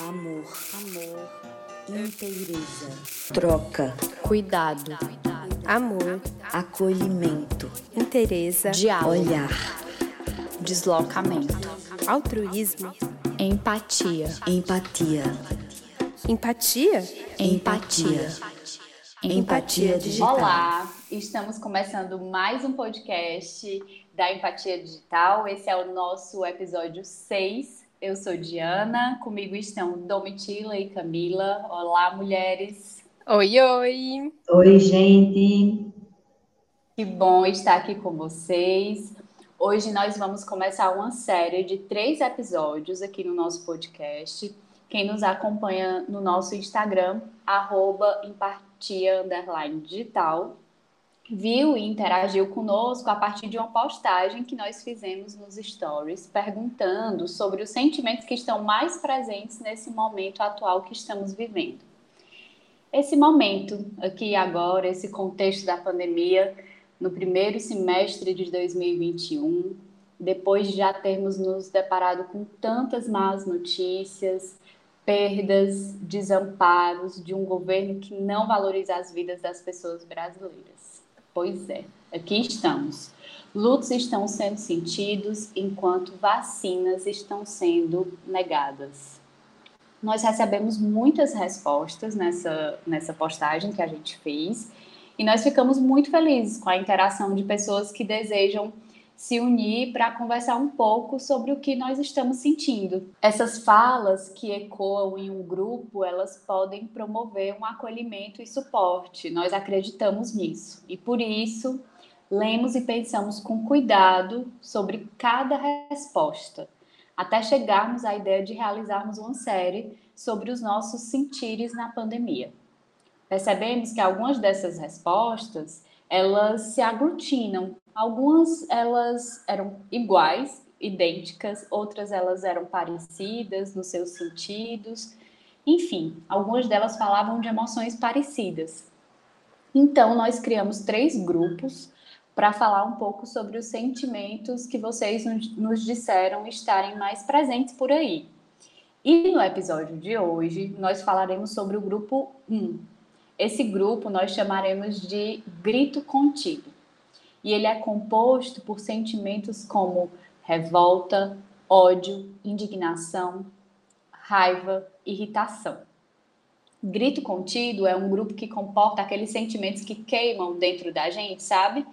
amor, amor, inteireza, troca, cuidado, amor, acolhimento, inteireza, diálogo, olhar, deslocamento, altruísmo, empatia, empatia, empatia, empatia, empatia. Digital. Olá, estamos começando mais um podcast da Empatia Digital. Esse é o nosso episódio 6. Eu sou Diana, comigo estão Domitila e Camila. Olá, mulheres. Oi, oi. Oi, gente. Que bom estar aqui com vocês. Hoje nós vamos começar uma série de três episódios aqui no nosso podcast. Quem nos acompanha no nosso Instagram, arroba empatia digital, viu e interagiu conosco a partir de uma postagem que nós fizemos nos stories, perguntando sobre os sentimentos que estão mais presentes nesse momento atual que estamos vivendo. Esse momento aqui agora, esse contexto da pandemia, no primeiro semestre de 2021, depois de já termos nos deparado com tantas más notícias, perdas, desamparos de um governo que não valoriza as vidas das pessoas brasileiras. Pois é, aqui estamos. Lutos estão sendo sentidos enquanto vacinas estão sendo negadas. Nós recebemos muitas respostas nessa, nessa postagem que a gente fez e nós ficamos muito felizes com a interação de pessoas que desejam se unir para conversar um pouco sobre o que nós estamos sentindo. Essas falas que ecoam em um grupo, elas podem promover um acolhimento e suporte. Nós acreditamos nisso. E por isso, lemos e pensamos com cuidado sobre cada resposta, até chegarmos à ideia de realizarmos uma série sobre os nossos sentires na pandemia. Percebemos que algumas dessas respostas, elas se aglutinam Algumas elas eram iguais, idênticas, outras elas eram parecidas nos seus sentidos. Enfim, algumas delas falavam de emoções parecidas. Então, nós criamos três grupos para falar um pouco sobre os sentimentos que vocês nos disseram estarem mais presentes por aí. E no episódio de hoje, nós falaremos sobre o grupo 1. Esse grupo nós chamaremos de grito contido e ele é composto por sentimentos como revolta, ódio, indignação, raiva, irritação. Grito contido é um grupo que comporta aqueles sentimentos que queimam dentro da gente, sabe?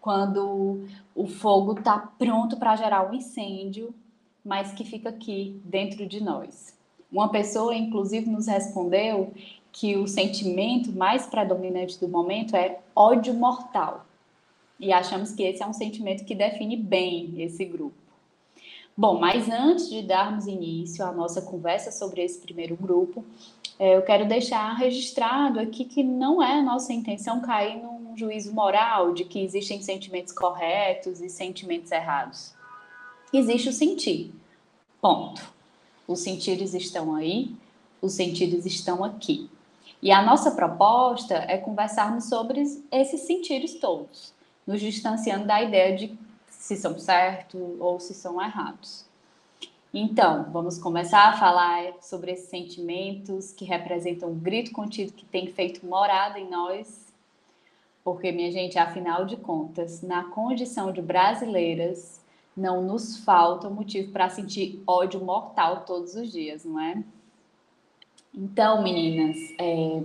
Quando o fogo está pronto para gerar um incêndio, mas que fica aqui dentro de nós. Uma pessoa, inclusive, nos respondeu que o sentimento mais predominante do momento é ódio mortal. E achamos que esse é um sentimento que define bem esse grupo. Bom, mas antes de darmos início à nossa conversa sobre esse primeiro grupo, é, eu quero deixar registrado aqui que não é a nossa intenção cair num juízo moral de que existem sentimentos corretos e sentimentos errados. Existe o sentir. Ponto. Os sentidos estão aí, os sentidos estão aqui. E a nossa proposta é conversarmos sobre esses sentidos todos nos distanciando da ideia de se são certos ou se são errados. Então, vamos começar a falar sobre esses sentimentos que representam o grito contido que tem feito morada em nós, porque, minha gente, afinal de contas, na condição de brasileiras, não nos falta motivo para sentir ódio mortal todos os dias, não é? Então, meninas, é,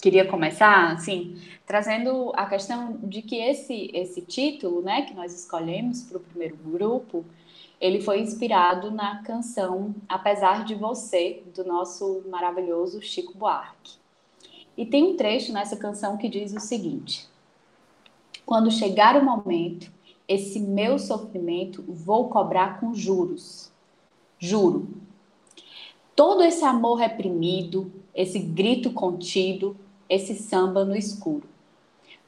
queria começar, assim, trazendo a questão de que esse, esse título, né, que nós escolhemos para o primeiro grupo, ele foi inspirado na canção Apesar de Você, do nosso maravilhoso Chico Buarque. E tem um trecho nessa canção que diz o seguinte: Quando chegar o momento, esse meu sofrimento vou cobrar com juros. Juro. Todo esse amor reprimido, esse grito contido, esse samba no escuro.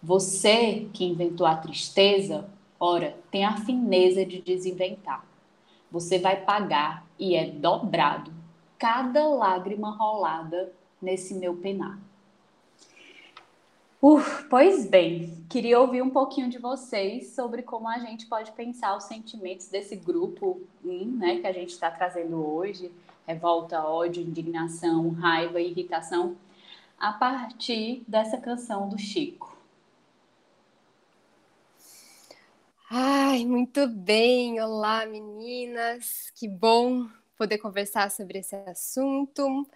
Você que inventou a tristeza, ora, tem a fineza de desinventar. Você vai pagar e é dobrado cada lágrima rolada nesse meu penar. Uh, pois bem, queria ouvir um pouquinho de vocês sobre como a gente pode pensar os sentimentos desse grupo 1, né, que a gente está trazendo hoje, revolta, ódio, indignação, raiva irritação a partir dessa canção do Chico. Ai, muito bem! Olá, meninas! Que bom poder conversar sobre esse assunto,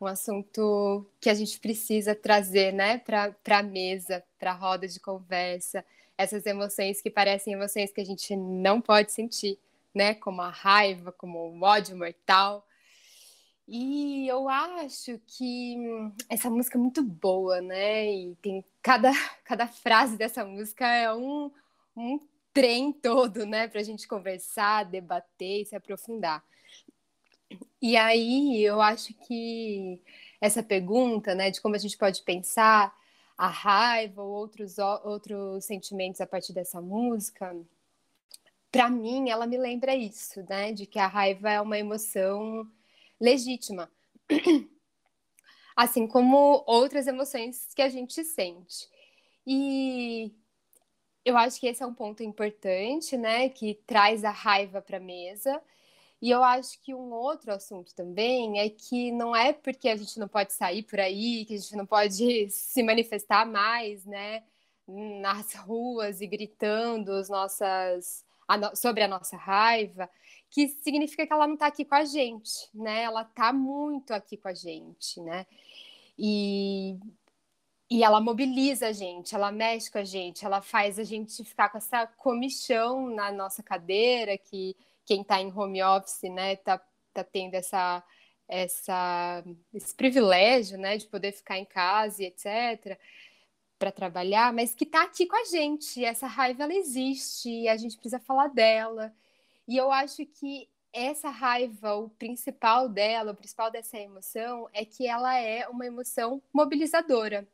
um assunto que a gente precisa trazer né, para a mesa, para a roda de conversa, essas emoções que parecem emoções que a gente não pode sentir, né? Como a raiva, como o ódio mortal. E eu acho que essa música é muito boa, né? E tem cada, cada frase dessa música é um, um trem todo, né? Para a gente conversar, debater e se aprofundar. E aí eu acho que essa pergunta, né, de como a gente pode pensar a raiva ou outros, outros sentimentos a partir dessa música, para mim ela me lembra isso, né, de que a raiva é uma emoção legítima. Assim como outras emoções que a gente sente. E eu acho que esse é um ponto importante, né, que traz a raiva para a mesa e eu acho que um outro assunto também é que não é porque a gente não pode sair por aí, que a gente não pode se manifestar mais, né, nas ruas e gritando as nossas, a no, sobre a nossa raiva, que significa que ela não está aqui com a gente, né? Ela está muito aqui com a gente, né? E, e ela mobiliza a gente, ela mexe com a gente, ela faz a gente ficar com essa comichão na nossa cadeira que quem está em home office, né, tá, tá tendo essa, essa, esse privilégio, né, de poder ficar em casa e etc., para trabalhar, mas que está aqui com a gente. Essa raiva, ela existe e a gente precisa falar dela. E eu acho que essa raiva, o principal dela, o principal dessa emoção, é que ela é uma emoção mobilizadora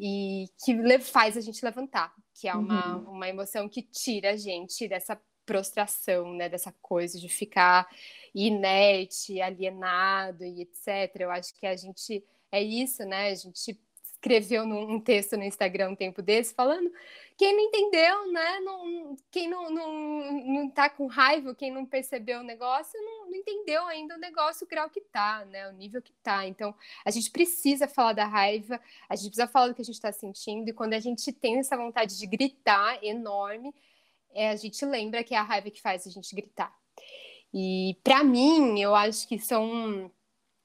e que faz a gente levantar, que é uma, uhum. uma emoção que tira a gente dessa prostração, né, dessa coisa de ficar inerte, alienado e etc. Eu acho que a gente é isso, né? A gente escreveu num, um texto no Instagram um tempo desse falando quem não entendeu, né? Não, quem não, não, não tá com raiva, quem não percebeu o negócio, não, não entendeu ainda o negócio, o grau que tá, né? O nível que tá. Então, a gente precisa falar da raiva, a gente precisa falar do que a gente está sentindo, e quando a gente tem essa vontade de gritar enorme, é, a gente lembra que é a raiva que faz a gente gritar. E para mim, eu acho que são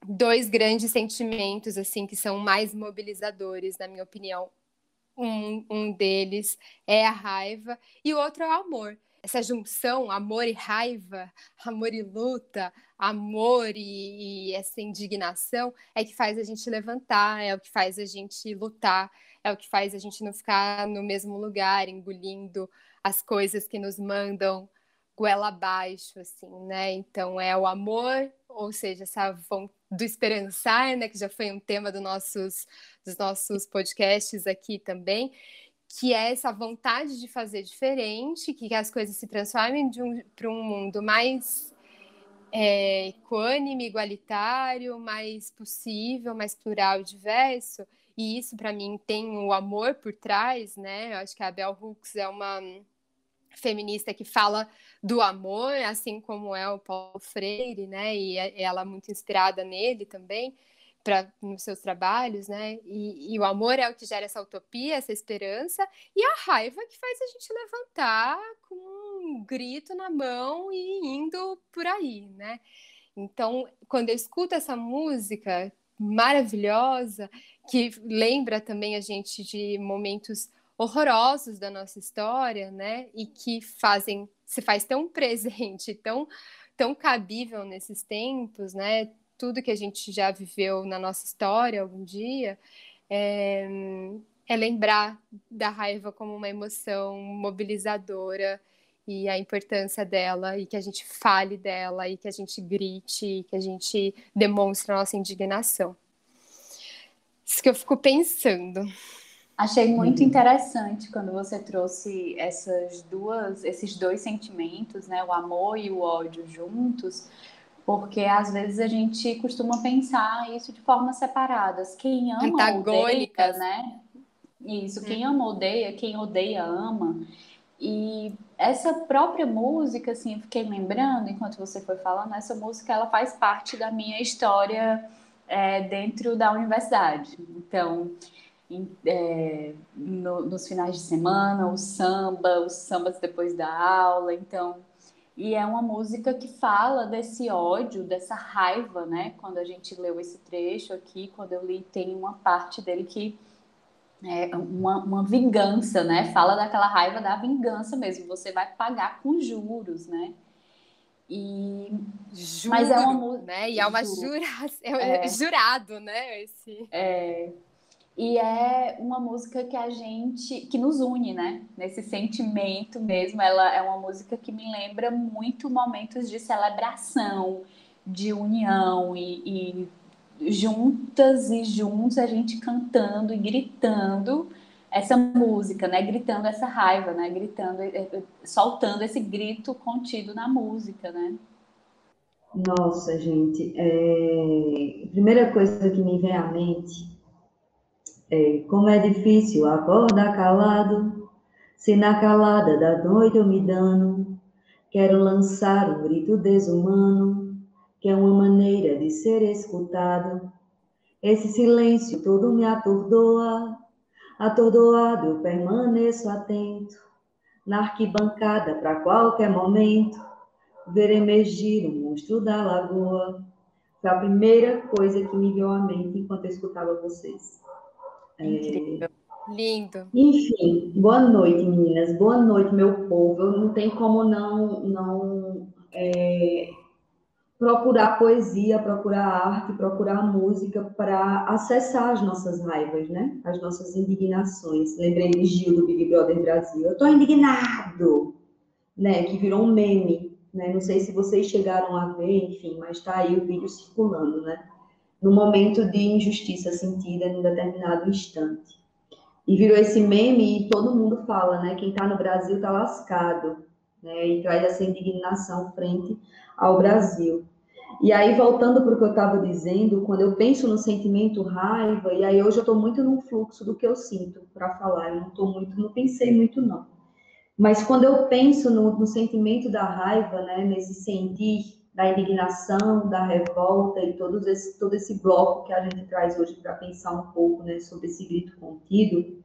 dois grandes sentimentos assim que são mais mobilizadores, na minha opinião. Um, um deles é a raiva e o outro é o amor. Essa junção, amor e raiva, amor e luta, amor e, e essa indignação é que faz a gente levantar, é o que faz a gente lutar, é o que faz a gente não ficar no mesmo lugar, engolindo as coisas que nos mandam goela abaixo, assim, né? Então é o amor, ou seja, essa do esperançar, né? Que já foi um tema do nossos, dos nossos podcasts aqui também, que é essa vontade de fazer diferente, que as coisas se transformem um, para um mundo mais é, equânime, igualitário, mais possível, mais plural, diverso. E isso, para mim, tem o amor por trás, né? Eu acho que a Bell Hooks é uma feminista que fala do amor, assim como é o Paulo Freire, né? E é, ela é muito inspirada nele também para nos seus trabalhos, né? E, e, o amor é o que gera essa utopia, essa esperança, e a raiva que faz a gente levantar com um grito na mão e indo por aí, né? Então, quando eu escuto essa música maravilhosa, que lembra também a gente de momentos horrorosos da nossa história, né? E que fazem se faz tão presente, tão tão cabível nesses tempos, né? Tudo que a gente já viveu na nossa história algum dia é, é lembrar da raiva como uma emoção mobilizadora e a importância dela e que a gente fale dela e que a gente grite, que a gente demonstre a nossa indignação. Isso que eu fico pensando. Achei muito interessante quando você trouxe essas duas, esses dois sentimentos, né, o amor e o ódio juntos, porque às vezes a gente costuma pensar isso de formas separadas. Quem ama odeia, né? Isso, quem ama odeia, quem odeia ama. E essa própria música, assim, eu fiquei lembrando enquanto você foi falando, essa música ela faz parte da minha história é, dentro da universidade. Então, em, é, no, nos finais de semana, o samba, os sambas depois da aula, então. E é uma música que fala desse ódio, dessa raiva, né? Quando a gente leu esse trecho aqui, quando eu li, tem uma parte dele que é uma, uma vingança, né? Fala daquela raiva da vingança mesmo. Você vai pagar com juros, né? E Juro, mas é uma né? E é uma jura, é, é jurado, né? Esse é e é uma música que a gente que nos une, né? Nesse sentimento mesmo. Ela é uma música que me lembra muito momentos de celebração, de união e, e juntas e juntos a gente cantando e gritando essa música, né? Gritando essa raiva, né? Gritando, eh, eh, soltando esse grito contido na música, né? Nossa, gente, é... primeira coisa que me vem à mente é como é difícil acordar calado, se na calada da noite eu me dano, quero lançar um grito desumano, que é uma maneira de ser escutado. Esse silêncio todo me atordoa, atordoado eu permaneço atento, na arquibancada para qualquer momento, ver emergir o monstro da lagoa. Foi a primeira coisa que me veio à mente enquanto eu escutava vocês. Incrível. Lindo. Enfim, boa noite, meninas. Boa noite, meu povo. Eu não tenho como não, não é, procurar poesia, procurar arte, procurar música para acessar as nossas raivas, né? As nossas indignações. Lembrei de Gil do Big Brother Brasil. Eu tô indignado, né? Que virou um meme, né? Não sei se vocês chegaram a ver, enfim, mas tá aí o vídeo circulando, né? No momento de injustiça sentida em um determinado instante. E virou esse meme e todo mundo fala, né? Quem tá no Brasil tá lascado, né? E traz essa indignação frente ao Brasil. E aí, voltando para o que eu estava dizendo, quando eu penso no sentimento raiva, e aí hoje eu estou muito no fluxo do que eu sinto para falar, eu não estou muito, não pensei muito não. Mas quando eu penso no, no sentimento da raiva, né, nesse sentir da indignação, da revolta e todo esse, todo esse bloco que a gente traz hoje para pensar um pouco né, sobre esse grito contido,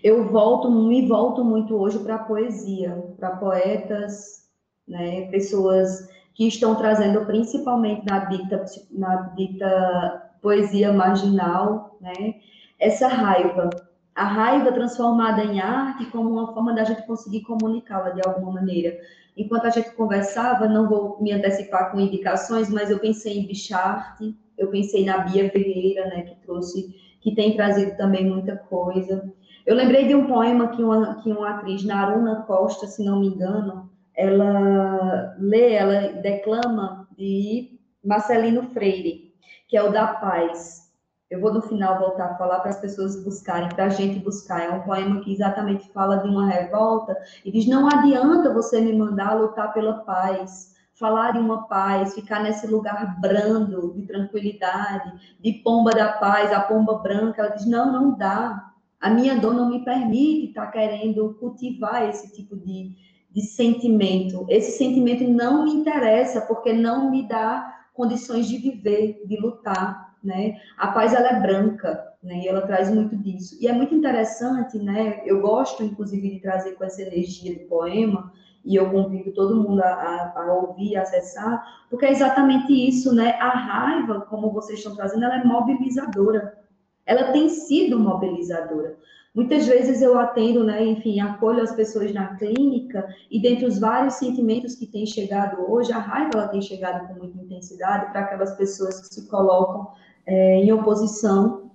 eu volto, me volto muito hoje para a poesia, para poetas, né, pessoas que estão trazendo principalmente na dita, na dita poesia marginal, né, essa raiva. A raiva transformada em arte como uma forma da gente conseguir comunicá-la de alguma maneira. Enquanto a gente conversava, não vou me antecipar com indicações, mas eu pensei em Bicharte, eu pensei na Bia Ferreira, né, que trouxe, que tem trazido também muita coisa. Eu lembrei de um poema que uma, que uma atriz, Naruna Costa, se não me engano, ela lê, ela declama de Marcelino Freire, que é o da paz. Eu vou no final voltar a falar para as pessoas buscarem, para a gente buscar. É um poema que exatamente fala de uma revolta e diz: não adianta você me mandar lutar pela paz, falar de uma paz, ficar nesse lugar brando, de tranquilidade, de pomba da paz, a pomba branca. Ela diz: não, não dá. A minha dor não me permite estar tá querendo cultivar esse tipo de, de sentimento. Esse sentimento não me interessa porque não me dá condições de viver, de lutar, né? A paz ela é branca, né? E ela traz muito disso. E é muito interessante, né? Eu gosto, inclusive, de trazer com essa energia do poema e eu convido todo mundo a, a, ouvir, a acessar, porque é exatamente isso, né? A raiva, como vocês estão trazendo, ela é mobilizadora. Ela tem sido mobilizadora. Muitas vezes eu atendo, né, enfim, acolho as pessoas na clínica e dentre os vários sentimentos que têm chegado hoje, a raiva ela tem chegado com muita intensidade para aquelas pessoas que se colocam é, em oposição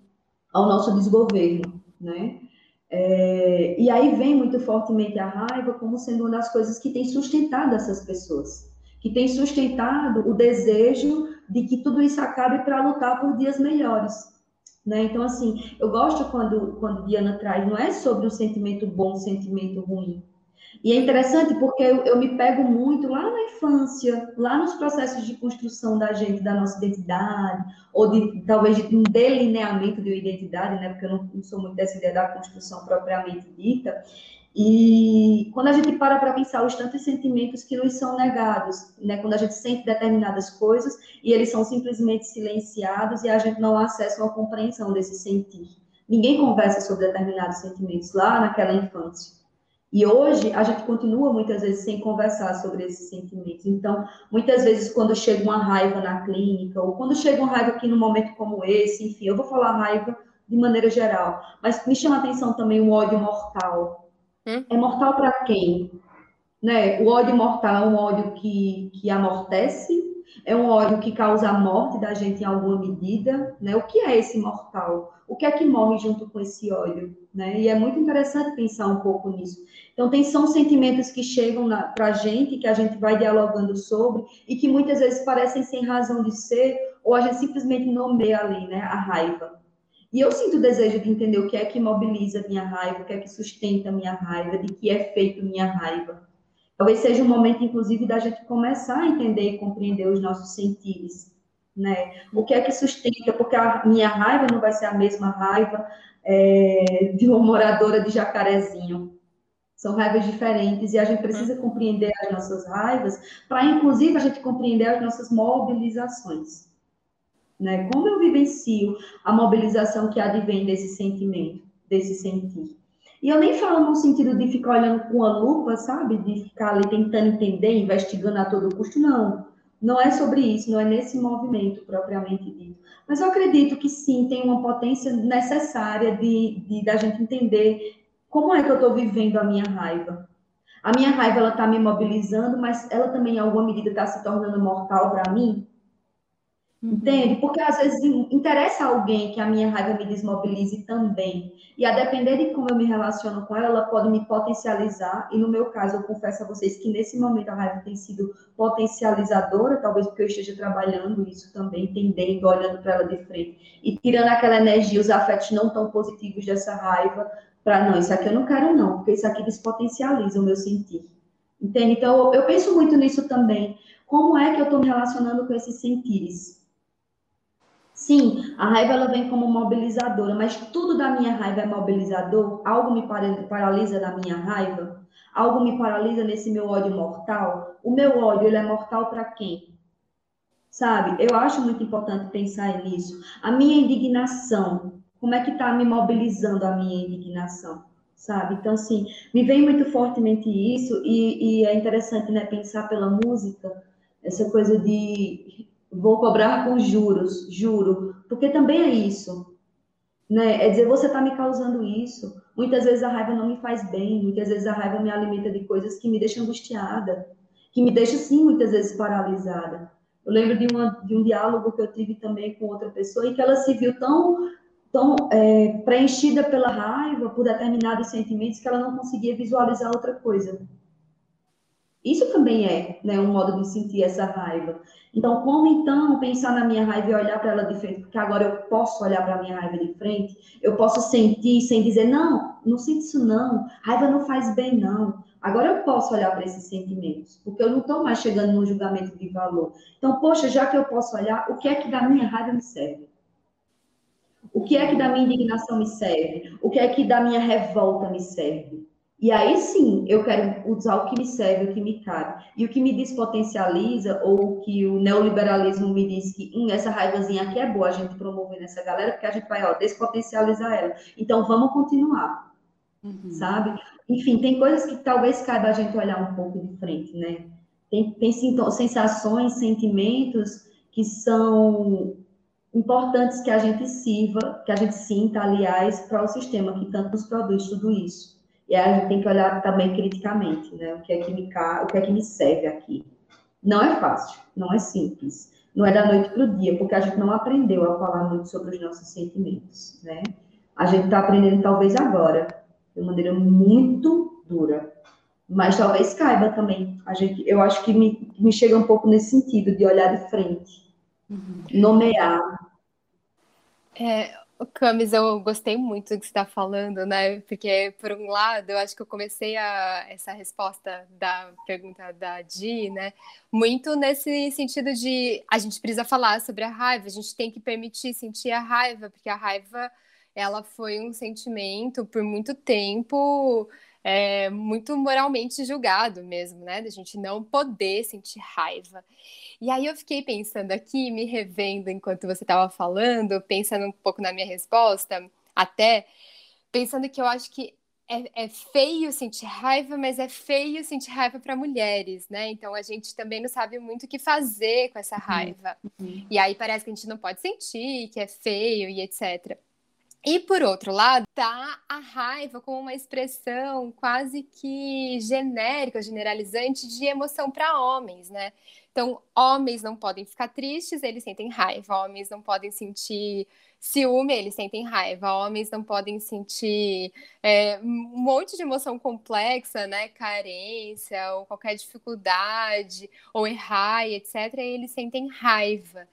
ao nosso desgoverno, né? É, e aí vem muito fortemente a raiva como sendo uma das coisas que tem sustentado essas pessoas, que tem sustentado o desejo de que tudo isso acabe para lutar por dias melhores, né? Então, assim, eu gosto quando, quando Diana traz, não é sobre o sentimento bom, o sentimento ruim. E é interessante porque eu, eu, me pego muito lá na infância, lá nos processos de construção da gente, da nossa identidade, ou de talvez de um delineamento de identidade, né? Porque eu não, não sou muito dessa ideia da construção propriamente dita. E quando a gente para para pensar os tantos sentimentos que nos são negados, né? Quando a gente sente determinadas coisas e eles são simplesmente silenciados e a gente não acessa uma compreensão desse sentir. Ninguém conversa sobre determinados sentimentos lá naquela infância. E hoje a gente continua muitas vezes sem conversar sobre esses sentimentos. Então, muitas vezes quando chega uma raiva na clínica ou quando chega uma raiva aqui num momento como esse, enfim, eu vou falar raiva de maneira geral, mas me chama a atenção também o ódio mortal. Hum? É mortal para quem? Né? O ódio mortal é um ódio que, que amortece, é um ódio que causa a morte da gente em alguma medida, né? O que é esse mortal? O que é que morre junto com esse ódio, né? E é muito interessante pensar um pouco nisso. Então, tem, são sentimentos que chegam para a gente, que a gente vai dialogando sobre, e que muitas vezes parecem sem razão de ser, ou a gente simplesmente nomeia ali, né? A raiva. E eu sinto o desejo de entender o que é que mobiliza minha raiva, o que é que sustenta a minha raiva, de que é feito minha raiva. Talvez seja um momento, inclusive, da gente começar a entender e compreender os nossos sentidos, né? O que é que sustenta? Porque a minha raiva não vai ser a mesma raiva é, de uma moradora de Jacarezinho. São raivas diferentes e a gente precisa compreender as nossas raivas para, inclusive, a gente compreender as nossas mobilizações. Né? Como eu vivencio a mobilização que advém desse sentimento, desse sentir. E eu nem falo no sentido de ficar olhando com a lupa, sabe? De ficar ali tentando entender, investigando a todo custo, não. Não é sobre isso, não é nesse movimento propriamente dito. Mas eu acredito que sim, tem uma potência necessária de, de da gente entender como é que eu estou vivendo a minha raiva. A minha raiva ela está me mobilizando, mas ela também em alguma medida está se tornando mortal para mim. Entende? Porque às vezes interessa alguém que a minha raiva me desmobilize também. E a depender de como eu me relaciono com ela, ela pode me potencializar. E no meu caso, eu confesso a vocês que nesse momento a raiva tem sido potencializadora, talvez porque eu esteja trabalhando isso também, entendendo, olhando para ela de frente e tirando aquela energia, os afetos não tão positivos dessa raiva, para não, isso aqui eu não quero não, porque isso aqui despotencializa o meu sentir. Entende? Então, eu, eu penso muito nisso também. Como é que eu estou me relacionando com esses sentires? Sim, a raiva ela vem como mobilizadora, mas tudo da minha raiva é mobilizador? Algo me paralisa da minha raiva? Algo me paralisa nesse meu ódio mortal? O meu ódio, ele é mortal para quem? Sabe? Eu acho muito importante pensar nisso. A minha indignação, como é que está me mobilizando a minha indignação? Sabe? Então, assim, me vem muito fortemente isso, e, e é interessante, né, pensar pela música, essa coisa de vou cobrar com juros, juro, porque também é isso. Né? É dizer, você está me causando isso. Muitas vezes a raiva não me faz bem, muitas vezes a raiva me alimenta de coisas que me deixam angustiada, que me deixam, sim, muitas vezes paralisada. Eu lembro de, uma, de um diálogo que eu tive também com outra pessoa e que ela se viu tão, tão é, preenchida pela raiva, por determinados sentimentos, que ela não conseguia visualizar outra coisa. Isso também é né, um modo de sentir essa raiva. Então, como então pensar na minha raiva e olhar para ela de frente? Porque agora eu posso olhar para a minha raiva de frente, eu posso sentir sem dizer, não, não sinto isso não, raiva não faz bem não. Agora eu posso olhar para esses sentimentos, porque eu não estou mais chegando num julgamento de valor. Então, poxa, já que eu posso olhar, o que é que da minha raiva me serve? O que é que da minha indignação me serve? O que é que da minha revolta me serve? E aí sim, eu quero usar o que me serve, o que me cabe. E o que me despotencializa, ou que o neoliberalismo me diz que hum, essa raivazinha aqui é boa a gente promover nessa galera, porque a gente vai ó, despotencializar ela. Então vamos continuar. Uhum. Sabe? Enfim, tem coisas que talvez caiba a gente olhar um pouco de frente, né? Tem, tem sensações, sentimentos que são importantes que a gente sirva, que a gente sinta, aliás, para o sistema que tanto nos produz tudo isso. E aí a gente tem que olhar também criticamente, né? O que é que me, o que é que me serve aqui. Não é fácil, não é simples. Não é da noite para o dia, porque a gente não aprendeu a falar muito sobre os nossos sentimentos, né? A gente está aprendendo talvez agora, de maneira muito dura. Mas talvez caiba também. A gente, eu acho que me, me chega um pouco nesse sentido, de olhar de frente. Uhum. Nomear. É, Camis, eu gostei muito do que você está falando, né? Porque, por um lado, eu acho que eu comecei a, essa resposta da pergunta da Di, né? Muito nesse sentido de a gente precisa falar sobre a raiva, a gente tem que permitir sentir a raiva, porque a raiva ela foi um sentimento por muito tempo é, muito moralmente julgado mesmo, né? Da gente não poder sentir raiva. E aí eu fiquei pensando aqui, me revendo enquanto você estava falando, pensando um pouco na minha resposta, até pensando que eu acho que é, é, feio sentir raiva, mas é feio sentir raiva para mulheres, né? Então a gente também não sabe muito o que fazer com essa uhum. raiva. Uhum. E aí parece que a gente não pode sentir, que é feio e etc. E por outro lado, tá a raiva como uma expressão quase que genérica, generalizante de emoção para homens, né? Então, homens não podem ficar tristes, eles sentem raiva. Homens não podem sentir ciúme, eles sentem raiva. Homens não podem sentir é, um monte de emoção complexa, né? Carência, ou qualquer dificuldade, ou errar, etc. eles sentem raiva.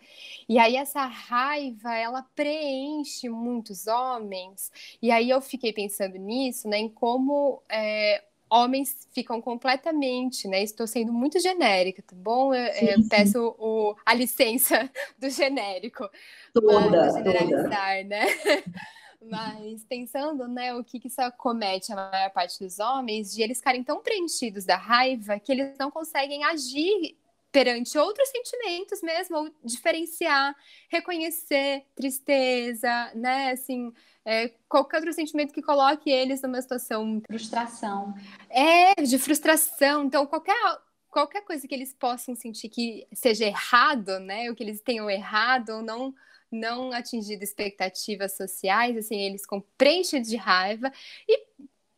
E aí, essa raiva, ela preenche muitos homens. E aí, eu fiquei pensando nisso, né? Em como. É, homens ficam completamente, né? Estou sendo muito genérica, tá bom? Eu, sim, eu peço o, a licença do genérico. Toda, generalizar, toda. né? Mas pensando, né, o que, que isso acomete a maior parte dos homens, de eles ficarem tão preenchidos da raiva que eles não conseguem agir perante outros sentimentos mesmo, ou diferenciar, reconhecer tristeza, né, assim, é, qualquer outro sentimento que coloque eles numa situação. Frustração. É, de frustração. Então, qualquer, qualquer coisa que eles possam sentir que seja errado, né? O que eles tenham errado ou não não atingido expectativas sociais, assim, eles compreendem de raiva e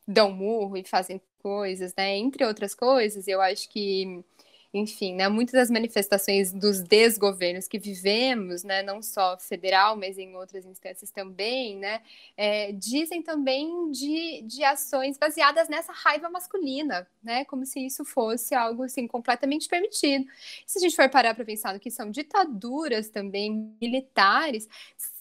dão murro e fazem coisas, né? Entre outras coisas, eu acho que enfim, né, muitas das manifestações dos desgovernos que vivemos, né, não só federal, mas em outras instâncias também, né, é, dizem também de, de ações baseadas nessa raiva masculina, né, como se isso fosse algo assim completamente permitido. Se a gente for parar para pensar no que são ditaduras também militares,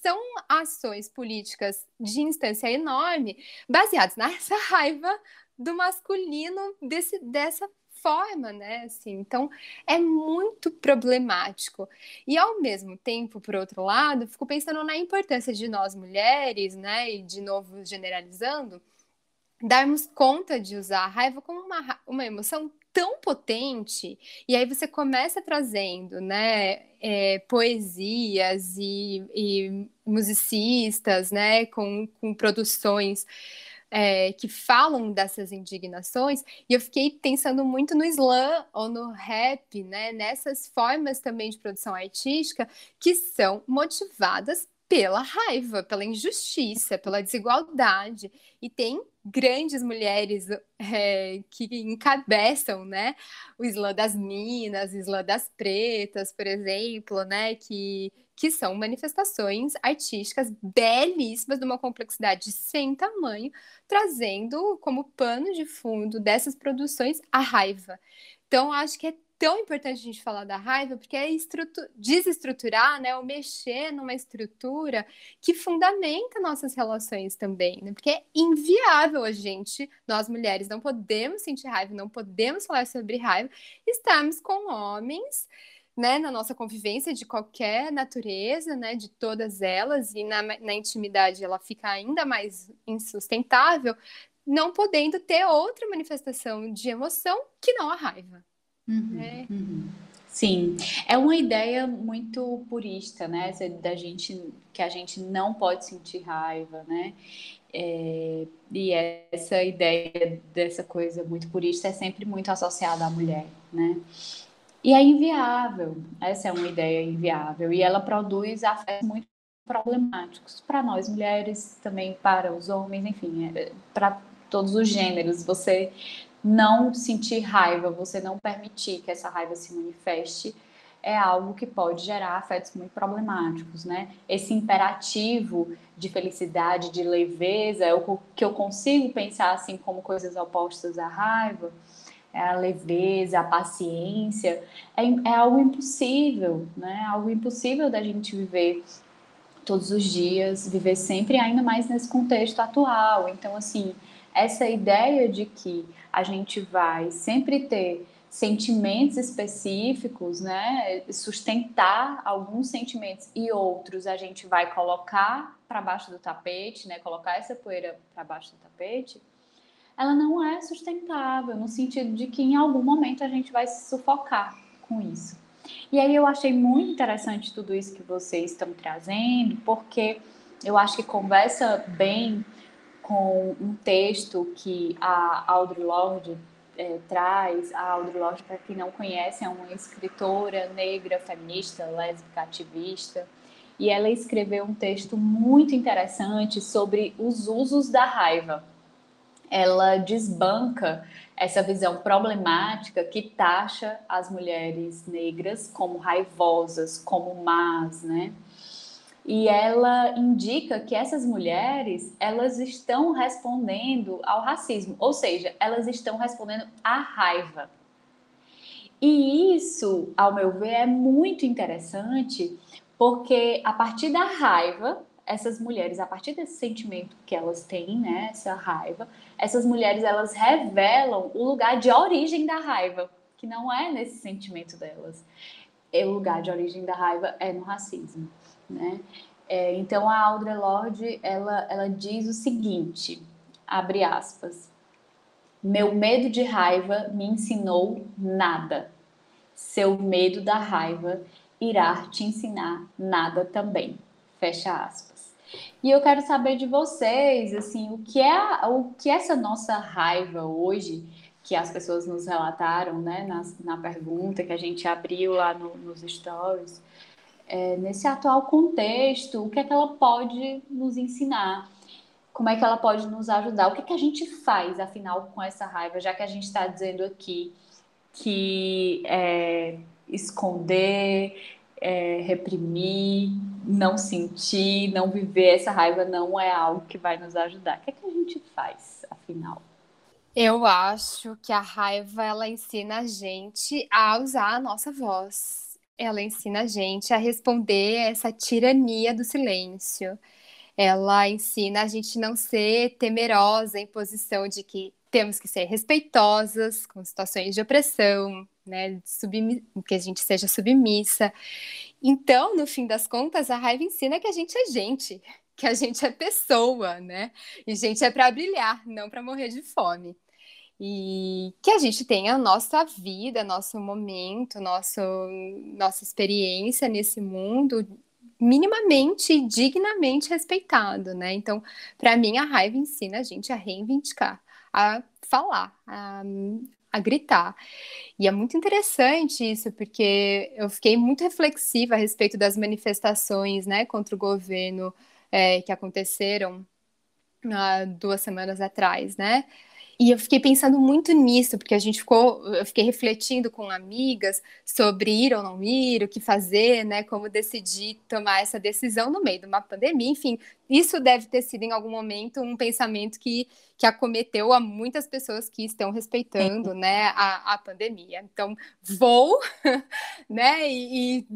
são ações políticas de instância enorme, baseadas nessa raiva do masculino desse, dessa forma, né? Assim, então é muito problemático. E ao mesmo tempo, por outro lado, fico pensando na importância de nós mulheres, né? E de novo generalizando, darmos conta de usar a raiva como uma, uma emoção tão potente, e aí você começa trazendo, né, é, poesias e, e, musicistas, né, com, com produções é, que falam dessas indignações, e eu fiquei pensando muito no slam ou no rap, né, nessas formas também de produção artística que são motivadas pela raiva, pela injustiça, pela desigualdade. E tem grandes mulheres é, que encabeçam, né, o slam das minas, o slam das pretas, por exemplo, né, que que são manifestações artísticas belíssimas, de uma complexidade sem tamanho, trazendo como pano de fundo dessas produções a raiva. Então, acho que é tão importante a gente falar da raiva, porque é desestruturar, né, ou mexer numa estrutura que fundamenta nossas relações também, né? Porque é inviável a gente, nós mulheres, não podemos sentir raiva, não podemos falar sobre raiva, estamos com homens né, na nossa convivência de qualquer natureza, né, de todas elas, e na, na intimidade ela fica ainda mais insustentável, não podendo ter outra manifestação de emoção que não a raiva. Uhum, né? uhum. Sim, é uma ideia muito purista, né? Da gente que a gente não pode sentir raiva, né? É, e essa ideia dessa coisa muito purista é sempre muito associada à mulher, né? E é inviável, essa é uma ideia inviável, e ela produz afetos muito problemáticos para nós mulheres, também para os homens, enfim, é, para todos os gêneros. Você não sentir raiva, você não permitir que essa raiva se manifeste, é algo que pode gerar afetos muito problemáticos, né? Esse imperativo de felicidade, de leveza, é o que eu consigo pensar assim como coisas opostas à raiva é a leveza, a paciência, é, é algo impossível, né? Algo impossível da gente viver todos os dias, viver sempre, ainda mais nesse contexto atual. Então, assim, essa ideia de que a gente vai sempre ter sentimentos específicos, né, sustentar alguns sentimentos e outros a gente vai colocar para baixo do tapete, né, colocar essa poeira para baixo do tapete, ela não é sustentável, no sentido de que em algum momento a gente vai se sufocar com isso. E aí eu achei muito interessante tudo isso que vocês estão trazendo, porque eu acho que conversa bem com um texto que a Audre Lorde é, traz. A Audre Lorde, para quem não conhece, é uma escritora negra, feminista, lésbica, ativista. E ela escreveu um texto muito interessante sobre os usos da raiva. Ela desbanca essa visão problemática que taxa as mulheres negras como raivosas, como más, né? e ela indica que essas mulheres elas estão respondendo ao racismo, ou seja, elas estão respondendo à raiva. E isso, ao meu ver, é muito interessante, porque a partir da raiva, essas mulheres, a partir desse sentimento que elas têm, né, essa raiva, essas mulheres elas revelam o lugar de origem da raiva, que não é nesse sentimento delas. É o lugar de origem da raiva é no racismo né? É, então a Audre Lorde ela, ela diz o seguinte, abre aspas, meu medo de raiva me ensinou nada. Seu medo da raiva irá te ensinar nada também. Fecha aspas. E eu quero saber de vocês, assim, o que é o que é essa nossa raiva hoje, que as pessoas nos relataram, né, na, na pergunta que a gente abriu lá no, nos stories, é, nesse atual contexto, o que é que ela pode nos ensinar? Como é que ela pode nos ajudar? O que é que a gente faz, afinal, com essa raiva, já que a gente está dizendo aqui que é, esconder, é, reprimir, não sentir, não viver essa raiva não é algo que vai nos ajudar. O que é que a gente faz, afinal? Eu acho que a raiva ela ensina a gente a usar a nossa voz ela ensina a gente a responder essa tirania do silêncio. Ela ensina a gente não ser temerosa em posição de que temos que ser respeitosas com situações de opressão, né, que a gente seja submissa. Então, no fim das contas, a raiva ensina que a gente é gente, que a gente é pessoa, né? E gente é para brilhar, não para morrer de fome e que a gente tenha a nossa vida, nosso momento, nosso, nossa experiência nesse mundo minimamente e dignamente respeitado, né? Então, para mim, a raiva ensina a gente a reivindicar, a falar, a, a gritar. E é muito interessante isso, porque eu fiquei muito reflexiva a respeito das manifestações, né, contra o governo é, que aconteceram há duas semanas atrás, né? E eu fiquei pensando muito nisso, porque a gente ficou, eu fiquei refletindo com amigas sobre ir ou não ir, o que fazer, né? Como decidir tomar essa decisão no meio de uma pandemia. Enfim, isso deve ter sido em algum momento um pensamento que, que acometeu a muitas pessoas que estão respeitando, né, a, a pandemia. Então, vou, né, e, e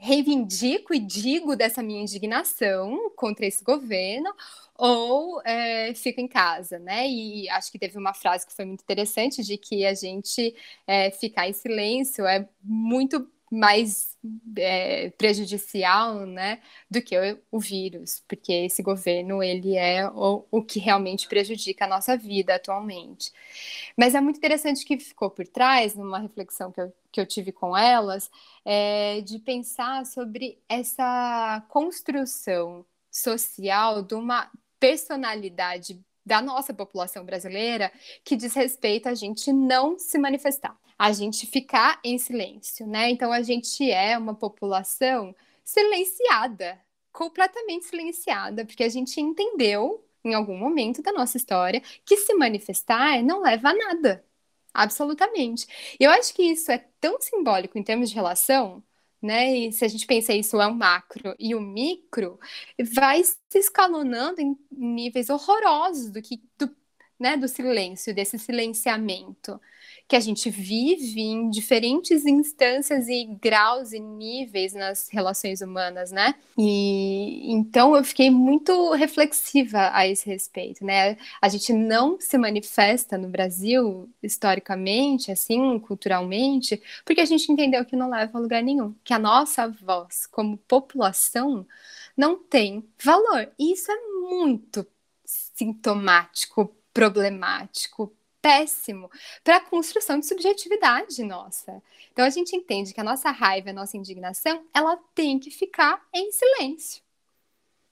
reivindico e digo dessa minha indignação contra esse governo, ou é, fico em casa, né? E acho que teve uma frase que foi muito interessante de que a gente é, ficar em silêncio é muito mais é, prejudicial, né, do que o, o, vírus, porque esse governo ele é o, o que realmente prejudica a nossa vida atualmente. Mas é muito interessante que ficou por trás, numa reflexão que eu, que eu tive com elas, é, de pensar sobre essa construção social de uma personalidade da nossa população brasileira que diz respeito a gente não se manifestar, a gente ficar em silêncio, né? Então a gente é uma população silenciada, completamente silenciada, porque a gente entendeu em algum momento da nossa história que se manifestar não leva a nada. Absolutamente. Eu acho que isso é tão simbólico em termos de relação né? E se a gente pensa isso é um macro e o um micro, vai se escalonando em níveis horrorosos do que do, né, do silêncio, desse silenciamento que a gente vive em diferentes instâncias e graus e níveis nas relações humanas, né? E então eu fiquei muito reflexiva a esse respeito, né? A gente não se manifesta no Brasil historicamente, assim, culturalmente, porque a gente entendeu que não leva a lugar nenhum, que a nossa voz como população não tem valor. E isso é muito sintomático problemático, péssimo para a construção de subjetividade nossa. Então a gente entende que a nossa raiva, a nossa indignação, ela tem que ficar em silêncio.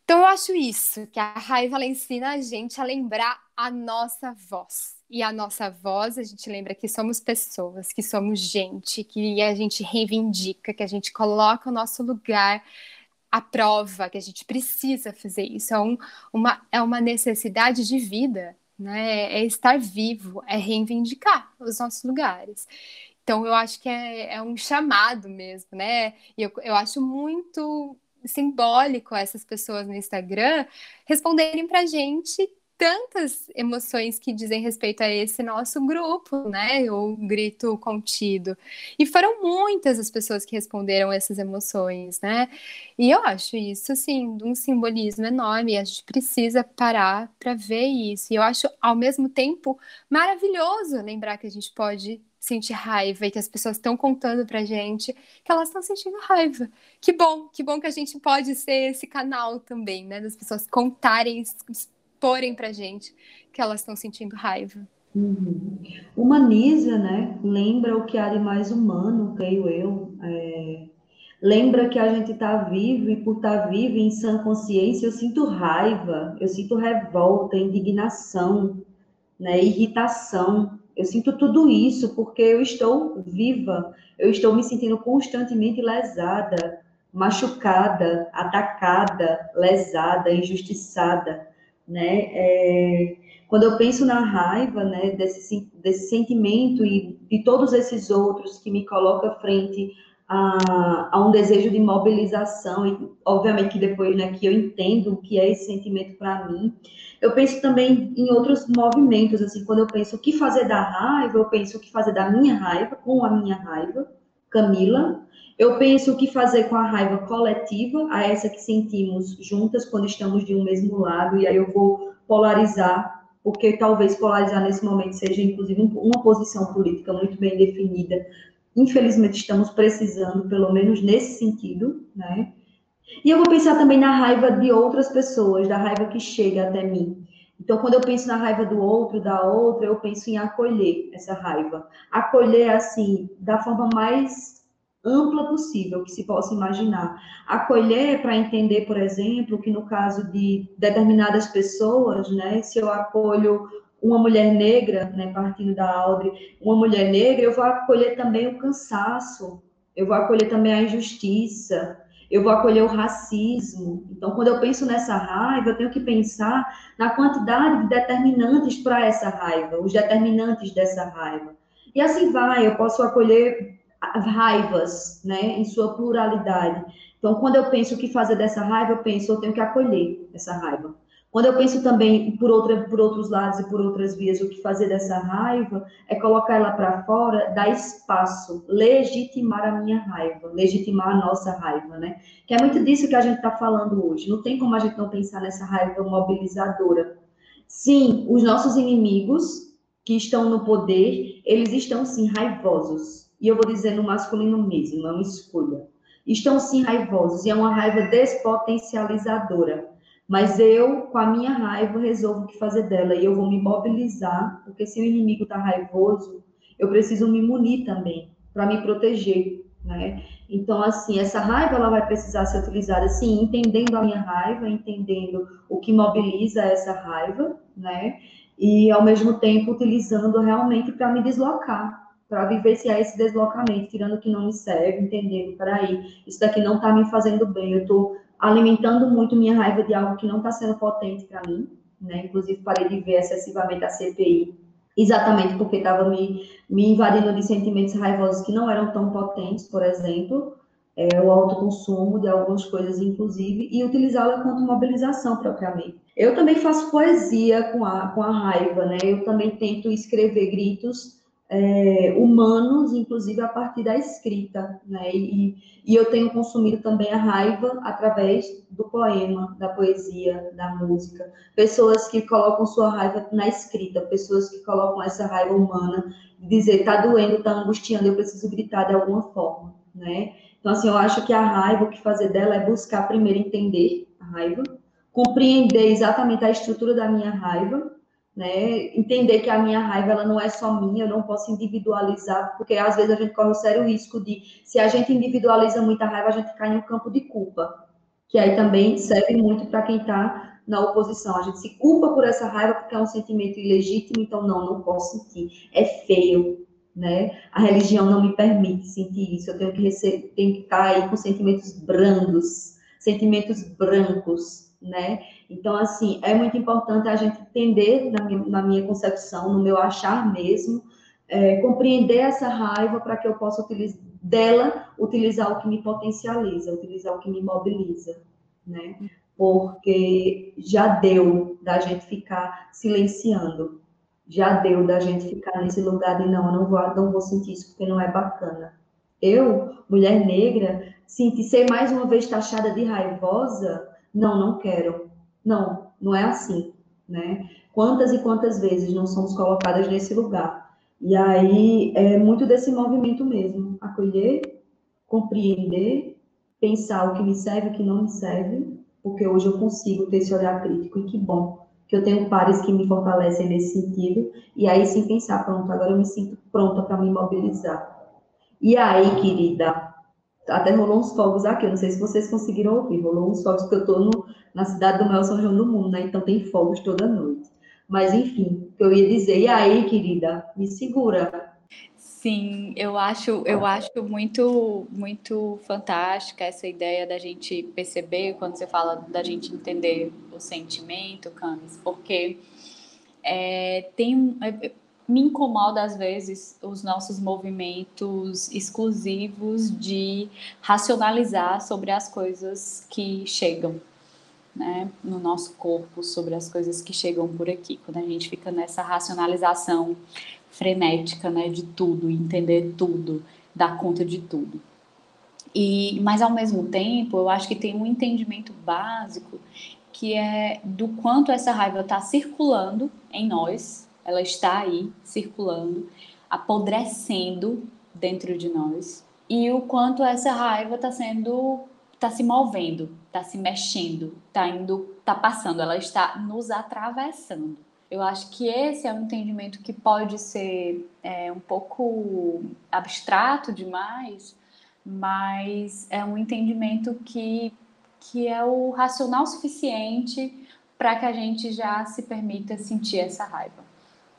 Então eu acho isso, que a raiva ela ensina a gente a lembrar a nossa voz. E a nossa voz, a gente lembra que somos pessoas, que somos gente, que a gente reivindica, que a gente coloca o nosso lugar à prova, que a gente precisa fazer isso. É, um, uma, é uma necessidade de vida né? É estar vivo, é reivindicar os nossos lugares. Então, eu acho que é, é um chamado mesmo, né? E eu, eu acho muito simbólico essas pessoas no Instagram responderem para gente tantas emoções que dizem respeito a esse nosso grupo, né? O grito contido. E foram muitas as pessoas que responderam essas emoções, né? E eu acho isso, assim, de um simbolismo enorme. A gente precisa parar para ver isso. E eu acho, ao mesmo tempo, maravilhoso lembrar que a gente pode sentir raiva e que as pessoas estão contando pra gente que elas estão sentindo raiva. Que bom, que bom que a gente pode ser esse canal também, né? Das pessoas contarem exporem para gente que elas estão sentindo raiva. Uhum. Humaniza, né? Lembra o que há de mais humano, creio eu. É... Lembra que a gente está vivo e por estar tá vivo em sã consciência, eu sinto raiva, eu sinto revolta, indignação, né? irritação. Eu sinto tudo isso porque eu estou viva, eu estou me sentindo constantemente lesada, machucada, atacada, lesada, injustiçada né? É, quando eu penso na raiva, né, desse, desse sentimento e de todos esses outros que me colocam frente a, a, um desejo de mobilização e obviamente que depois, né, que eu entendo o que é esse sentimento para mim, eu penso também em outros movimentos, assim, quando eu penso o que fazer da raiva, eu penso o que fazer da minha raiva, com a minha raiva, Camila, eu penso o que fazer com a raiva coletiva, a essa que sentimos juntas quando estamos de um mesmo lado, e aí eu vou polarizar, porque talvez polarizar nesse momento seja, inclusive, uma posição política muito bem definida. Infelizmente, estamos precisando, pelo menos nesse sentido, né? E eu vou pensar também na raiva de outras pessoas, da raiva que chega até mim. Então, quando eu penso na raiva do outro, da outra, eu penso em acolher essa raiva. Acolher, assim, da forma mais ampla possível que se possa imaginar. Acolher para entender, por exemplo, que no caso de determinadas pessoas, né, se eu acolho uma mulher negra, né, partindo da Audrey, uma mulher negra, eu vou acolher também o cansaço, eu vou acolher também a injustiça, eu vou acolher o racismo. Então, quando eu penso nessa raiva, eu tenho que pensar na quantidade de determinantes para essa raiva, os determinantes dessa raiva. E assim vai, eu posso acolher raivas, né, em sua pluralidade. Então, quando eu penso o que fazer dessa raiva, eu penso, eu tenho que acolher essa raiva. Quando eu penso também por, outra, por outros lados e por outras vias, o que fazer dessa raiva é colocar ela para fora, dar espaço, legitimar a minha raiva, legitimar a nossa raiva, né? Que é muito disso que a gente está falando hoje. Não tem como a gente não pensar nessa raiva mobilizadora. Sim, os nossos inimigos que estão no poder, eles estão sim raivosos e eu vou dizer no masculino mesmo, não escolha. Estão sim raivosos e é uma raiva despotencializadora. Mas eu, com a minha raiva, resolvo o que fazer dela e eu vou me mobilizar, porque se o inimigo está raivoso, eu preciso me munir também para me proteger, né? Então, assim, essa raiva ela vai precisar ser utilizada, assim, entendendo a minha raiva, entendendo o que mobiliza essa raiva, né? E ao mesmo tempo utilizando realmente para me deslocar, para vivenciar esse deslocamento, tirando o que não me serve, entendendo, peraí, isso daqui não está me fazendo bem, eu estou alimentando muito minha raiva de algo que não está sendo potente para mim, né? Inclusive, parei de ver excessivamente a CPI, exatamente porque estava me, me invadindo de sentimentos raivosos que não eram tão potentes, por exemplo, é, o autoconsumo de algumas coisas, inclusive, e utilizá-la quanto mobilização propriamente. Eu também faço poesia com a, com a raiva, né? Eu também tento escrever gritos é, humanos, inclusive a partir da escrita, né? E, e, eu tenho consumido também a raiva através do poema, da poesia, da música. Pessoas que colocam sua raiva na escrita, pessoas que colocam essa raiva humana, dizer, tá doendo, tá angustiando, eu preciso gritar de alguma forma, né? Então, assim, eu acho que a raiva, o que fazer dela é buscar primeiro entender a raiva, compreender exatamente a estrutura da minha raiva, né? Entender que a minha raiva ela não é só minha, eu não posso individualizar, porque às vezes a gente corre o sério risco de, se a gente individualiza muita raiva, a gente cai no campo de culpa, que aí também serve muito para quem está na oposição. A gente se culpa por essa raiva porque é um sentimento ilegítimo, então não, não posso sentir. É feio, né? A religião não me permite sentir isso. Eu tenho que receber, tenho que estar aí com sentimentos brandos, sentimentos brancos, né? Então, assim, é muito importante a gente entender, na minha, na minha concepção, no meu achar mesmo, é, compreender essa raiva para que eu possa utilizar dela utilizar o que me potencializa, utilizar o que me mobiliza, né? Porque já deu da gente ficar silenciando, já deu da gente ficar nesse lugar de não, eu não vou, não vou sentir isso porque não é bacana. Eu, mulher negra, sentir ser mais uma vez taxada de raivosa, não, não quero. Não, não é assim, né? Quantas e quantas vezes não somos colocadas nesse lugar? E aí é muito desse movimento mesmo, acolher, compreender, pensar o que me serve o que não me serve, porque hoje eu consigo ter esse olhar crítico e que bom que eu tenho pares que me fortalecem nesse sentido, e aí sim pensar, pronto, agora eu me sinto pronta para me mobilizar. E aí, querida, até rolou uns fogos aqui, eu não sei se vocês conseguiram ouvir, rolou uns fogos, porque eu estou na cidade do maior São João do mundo, né? Então tem fogos toda noite. Mas enfim, eu ia dizer, e aí, querida, me segura. Sim, eu acho, eu acho muito, muito fantástica essa ideia da gente perceber quando você fala da gente entender o sentimento, Camis, porque é, tem é, me incomoda às vezes os nossos movimentos exclusivos de racionalizar sobre as coisas que chegam, né, no nosso corpo, sobre as coisas que chegam por aqui. Quando a gente fica nessa racionalização frenética, né, de tudo, entender tudo, dar conta de tudo. E, mas ao mesmo tempo, eu acho que tem um entendimento básico que é do quanto essa raiva está circulando em nós, ela está aí circulando, apodrecendo dentro de nós e o quanto essa raiva está sendo, está se movendo, está se mexendo, está indo, está passando, ela está nos atravessando. Eu acho que esse é um entendimento que pode ser é, um pouco abstrato demais, mas é um entendimento que, que é o racional suficiente para que a gente já se permita sentir essa raiva.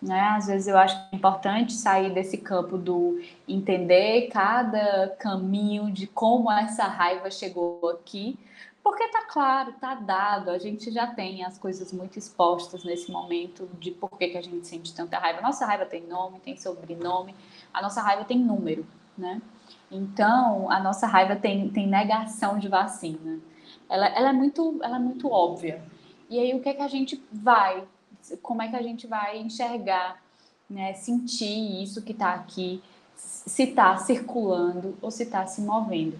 Né? Às vezes eu acho é importante sair desse campo do entender cada caminho de como essa raiva chegou aqui, porque tá claro, tá dado, a gente já tem as coisas muito expostas nesse momento de por que, que a gente sente tanta raiva. Nossa raiva tem nome, tem sobrenome, a nossa raiva tem número, né? Então, a nossa raiva tem, tem negação de vacina. Ela, ela, é muito, ela é muito óbvia. E aí, o que, é que a gente vai como é que a gente vai enxergar, né, sentir isso que está aqui, se está circulando ou se está se movendo.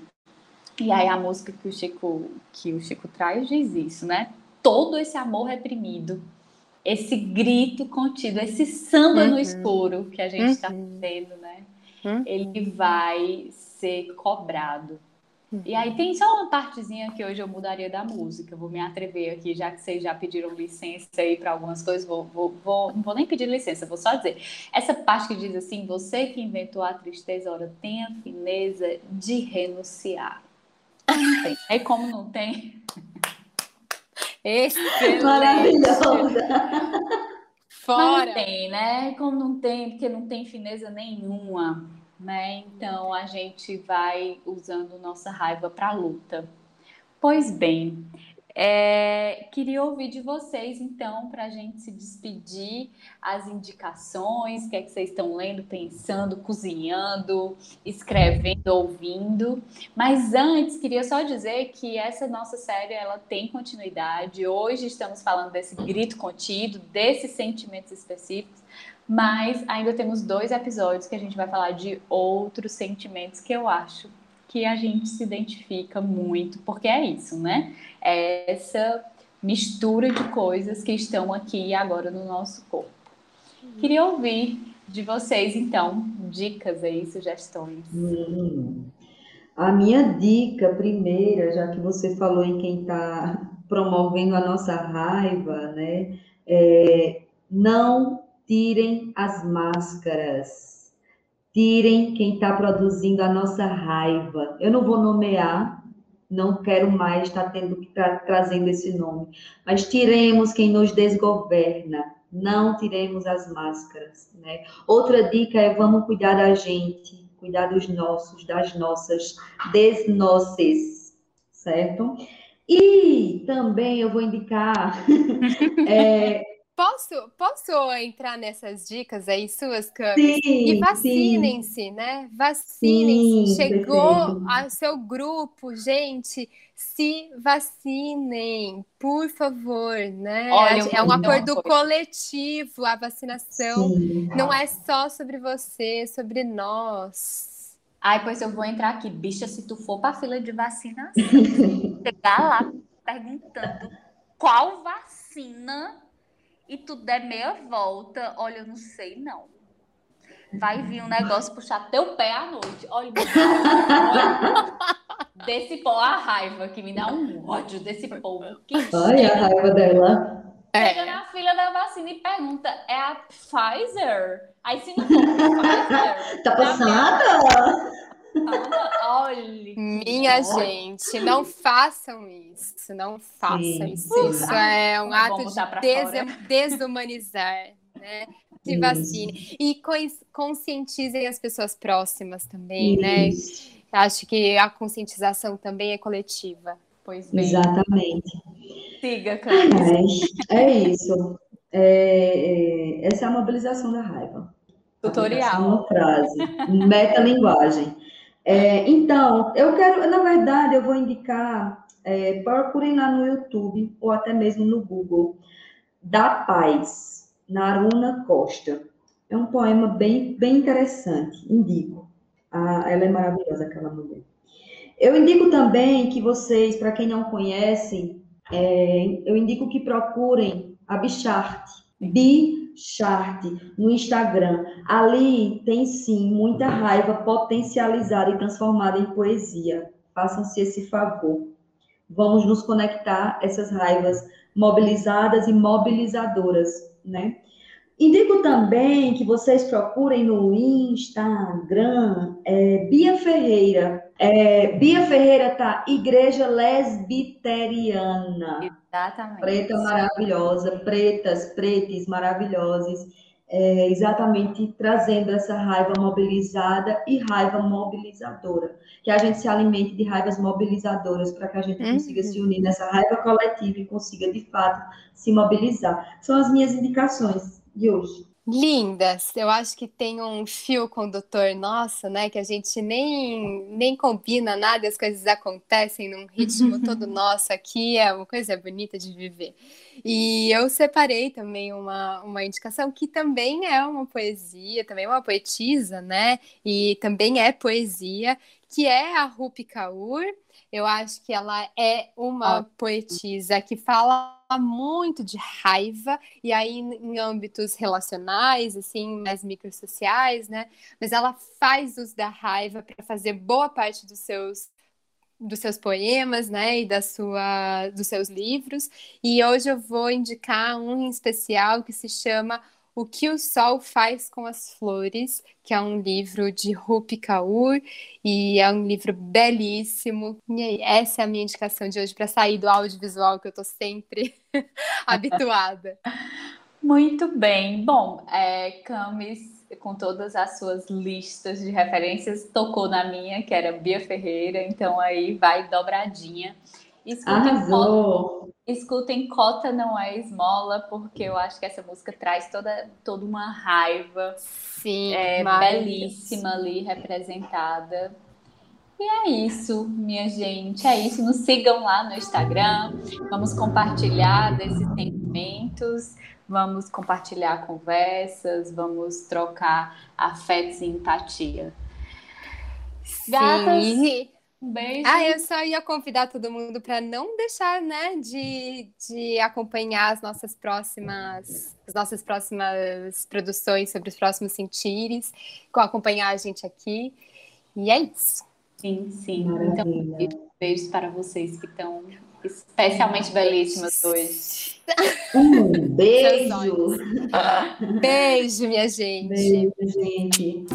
E aí a música que o Chico que o Chico traz diz isso, né? Todo esse amor reprimido, esse grito contido, esse samba uhum. no escuro que a gente está uhum. tendo, né? Uhum. Ele vai ser cobrado. E aí tem só uma partezinha que hoje eu mudaria da música. Vou me atrever aqui, já que vocês já pediram licença aí para algumas coisas, vou, vou, vou, não vou nem pedir licença, vou só dizer. Essa parte que diz assim: você que inventou a tristeza, ora, tem a fineza de renunciar. Não tem. Aí como não tem. Excelente. Maravilhosa. Fora. não tem, né? Como não tem, porque não tem fineza nenhuma né? Então a gente vai usando nossa raiva para luta. Pois bem, é, queria ouvir de vocês, então, para a gente se despedir, as indicações, o que é que vocês estão lendo, pensando, cozinhando, escrevendo, ouvindo. Mas antes, queria só dizer que essa nossa série ela tem continuidade. Hoje estamos falando desse grito contido, desses sentimentos específicos, mas ainda temos dois episódios que a gente vai falar de outros sentimentos que eu acho que a gente se identifica muito, porque é isso, né? É essa mistura de coisas que estão aqui agora no nosso corpo. Queria ouvir de vocês, então, dicas aí, sugestões. Hum. A minha dica primeira, já que você falou em quem está promovendo a nossa raiva, né? É Não tirem as máscaras. Tirem quem está produzindo a nossa raiva. Eu não vou nomear, não quero mais estar tendo que estar trazendo esse nome, mas tiremos quem nos desgoverna. Não tiremos as máscaras, né? Outra dica é vamos cuidar da gente, cuidar dos nossos, das nossas, des nossos, certo? E também eu vou indicar é, Posso, posso entrar nessas dicas aí suas, Camis? E vacinem-se, né? Vacinem-se. Chegou ao seu grupo, gente, se vacinem, por favor, né? Olha, é um acordo coletivo a vacinação. Sim. Não é só sobre você, é sobre nós. Ai, pois eu vou entrar aqui. Bicha, se tu for para fila de vacinação, chegar lá perguntando qual vacina e tu der meia volta, olha, eu não sei não. Vai vir um negócio puxar teu pé à noite. Olha, desse povo, a raiva que me dá um ódio desse povo. Que olha a raiva dela. Chega é. na fila da vacina e pergunta: é a Pfizer? Aí se não for Pfizer. Tá passada? Olha, Minha gente, não façam isso, não façam sim, isso. Sim. Isso é um ato de des desumanizar, né? Se vacine. E conscientizem as pessoas próximas também, né? isso. né? Acho que a conscientização também é coletiva. Pois bem. Exatamente. Siga, Cláudia. É, é isso. É, é, essa é a mobilização da raiva. Tutorial. Uma frase. Metalinguagem. É, então, eu quero, na verdade, eu vou indicar, é, procurem lá no YouTube ou até mesmo no Google, Da Paz, Naruna Costa. É um poema bem, bem interessante, indico. Ah, ela é maravilhosa, aquela mulher. Eu indico também que vocês, para quem não conhecem, é, eu indico que procurem a Bichart. Bi Chart no Instagram. Ali tem sim muita raiva potencializada e transformada em poesia. Façam-se esse favor. Vamos nos conectar essas raivas mobilizadas e mobilizadoras, né? Indico também que vocês procurem no Instagram é, Bia Ferreira. É, Bia Ferreira tá Igreja Lesbiteriana. Exatamente. Preta maravilhosa, pretas, pretes maravilhosos. É, exatamente trazendo essa raiva mobilizada e raiva mobilizadora. Que a gente se alimente de raivas mobilizadoras para que a gente uhum. consiga se unir nessa raiva coletiva e consiga, de fato, se mobilizar. São as minhas indicações Lindas, eu acho que tem um fio condutor nosso, né? Que a gente nem, nem combina nada, as coisas acontecem num ritmo todo nosso aqui, é uma coisa bonita de viver. E eu separei também uma, uma indicação que também é uma poesia, também é uma poetisa, né? E também é poesia, que é a Rupi Kaur. Eu acho que ela é uma poetisa que fala muito de raiva, e aí em âmbitos relacionais, assim, mais microsociais, né? Mas ela faz uso da raiva para fazer boa parte dos seus dos seus poemas, né, e da sua, dos seus livros. E hoje eu vou indicar um em especial que se chama o que o Sol Faz com as Flores, que é um livro de Rupi Kaur, e é um livro belíssimo. E essa é a minha indicação de hoje para sair do audiovisual que eu estou sempre habituada. Muito bem. Bom, é, Camis, com todas as suas listas de referências, tocou na minha, que era Bia Ferreira, então aí vai dobradinha. Escutem Cota, escutem Cota Não É Esmola, porque eu acho que essa música traz toda, toda uma raiva. Sim, é, belíssima ali representada. E é isso, minha gente. É isso. Nos sigam lá no Instagram. Vamos compartilhar desses sentimentos. Vamos compartilhar conversas. Vamos trocar afetos e empatia. Gatas. Sim. Um beijo. Ah, eu só ia convidar todo mundo para não deixar, né, de, de acompanhar as nossas próximas, as nossas próximas produções sobre os próximos sentires, com acompanhar a gente aqui. E é isso. Sim, sim. Então, beijos para vocês que estão especialmente belíssimas hoje. Um beijo. Beijo, minha gente. Beijo, gente.